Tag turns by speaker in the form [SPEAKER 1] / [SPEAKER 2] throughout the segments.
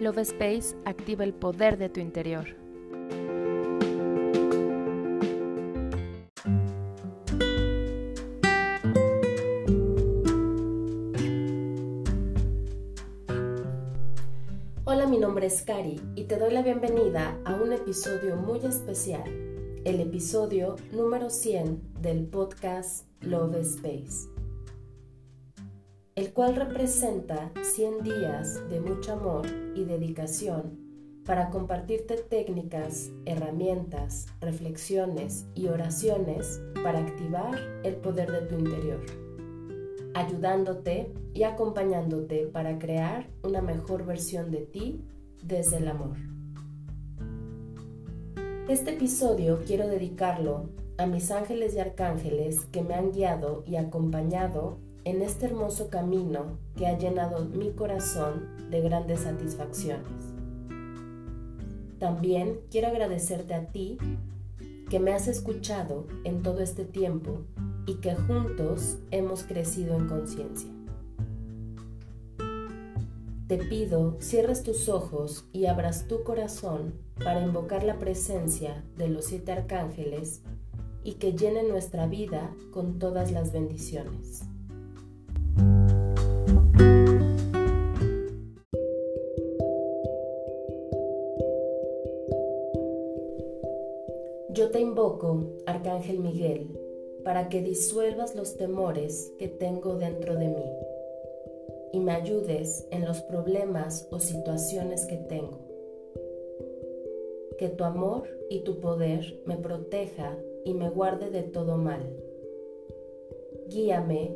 [SPEAKER 1] Love Space activa el poder de tu interior.
[SPEAKER 2] Hola, mi nombre es Kari y te doy la bienvenida a un episodio muy especial, el episodio número 100 del podcast Love Space el cual representa 100 días de mucho amor y dedicación para compartirte técnicas, herramientas, reflexiones y oraciones para activar el poder de tu interior, ayudándote y acompañándote para crear una mejor versión de ti desde el amor. Este episodio quiero dedicarlo a mis ángeles y arcángeles que me han guiado y acompañado en este hermoso camino que ha llenado mi corazón de grandes satisfacciones. También quiero agradecerte a ti que me has escuchado en todo este tiempo y que juntos hemos crecido en conciencia. Te pido cierres tus ojos y abras tu corazón para invocar la presencia de los siete arcángeles y que llenen nuestra vida con todas las bendiciones. Yo te invoco, Arcángel Miguel, para que disuelvas los temores que tengo dentro de mí y me ayudes en los problemas o situaciones que tengo. Que tu amor y tu poder me proteja y me guarde de todo mal. Guíame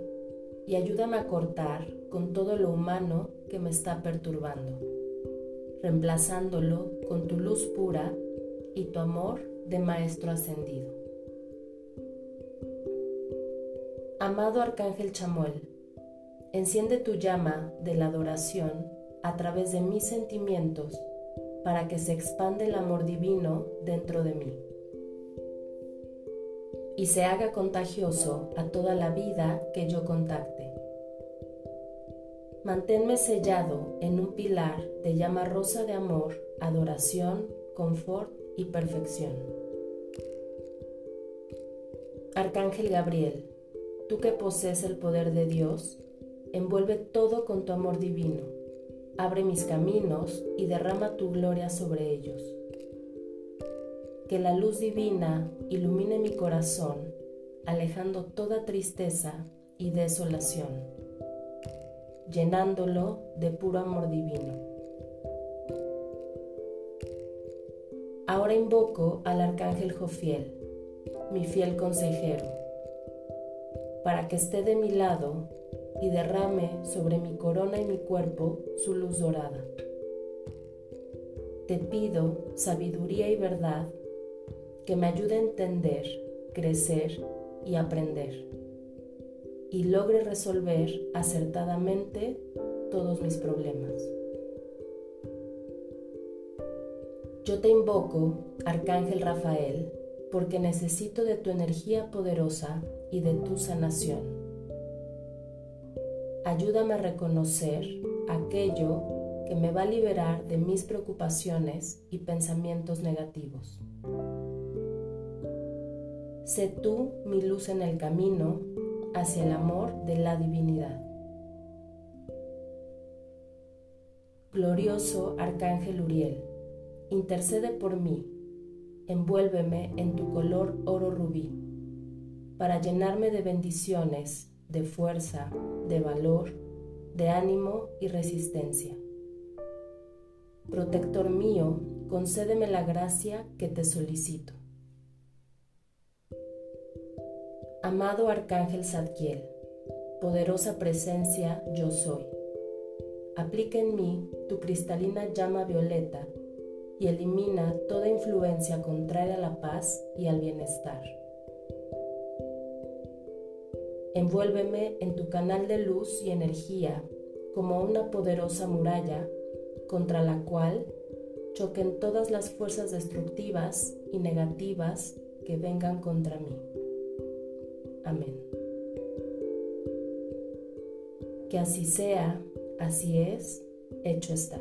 [SPEAKER 2] y ayúdame a cortar con todo lo humano que me está perturbando, reemplazándolo con tu luz pura y tu amor de Maestro Ascendido. Amado Arcángel Chamuel, enciende tu llama de la adoración a través de mis sentimientos para que se expande el amor divino dentro de mí y se haga contagioso a toda la vida que yo contacte. Manténme sellado en un pilar de llama rosa de amor, adoración, confort y perfección. Arcángel Gabriel, tú que posees el poder de Dios, envuelve todo con tu amor divino, abre mis caminos y derrama tu gloria sobre ellos que la luz divina ilumine mi corazón, alejando toda tristeza y desolación, llenándolo de puro amor divino. Ahora invoco al Arcángel Jofiel, mi fiel consejero, para que esté de mi lado y derrame sobre mi corona y mi cuerpo su luz dorada. Te pido sabiduría y verdad que me ayude a entender, crecer y aprender y logre resolver acertadamente todos mis problemas. Yo te invoco, Arcángel Rafael, porque necesito de tu energía poderosa y de tu sanación. Ayúdame a reconocer aquello que me va a liberar de mis preocupaciones y pensamientos negativos. Sé tú mi luz en el camino hacia el amor de la divinidad. Glorioso Arcángel Uriel, intercede por mí, envuélveme en tu color oro rubí, para llenarme de bendiciones, de fuerza, de valor, de ánimo y resistencia. Protector mío, concédeme la gracia que te solicito. Amado Arcángel Zadkiel, poderosa presencia yo soy. Aplica en mí tu cristalina llama violeta y elimina toda influencia contraria a la paz y al bienestar. Envuélveme en tu canal de luz y energía como una poderosa muralla contra la cual choquen todas las fuerzas destructivas y negativas que vengan contra mí. Amén. Que así sea, así es, hecho está.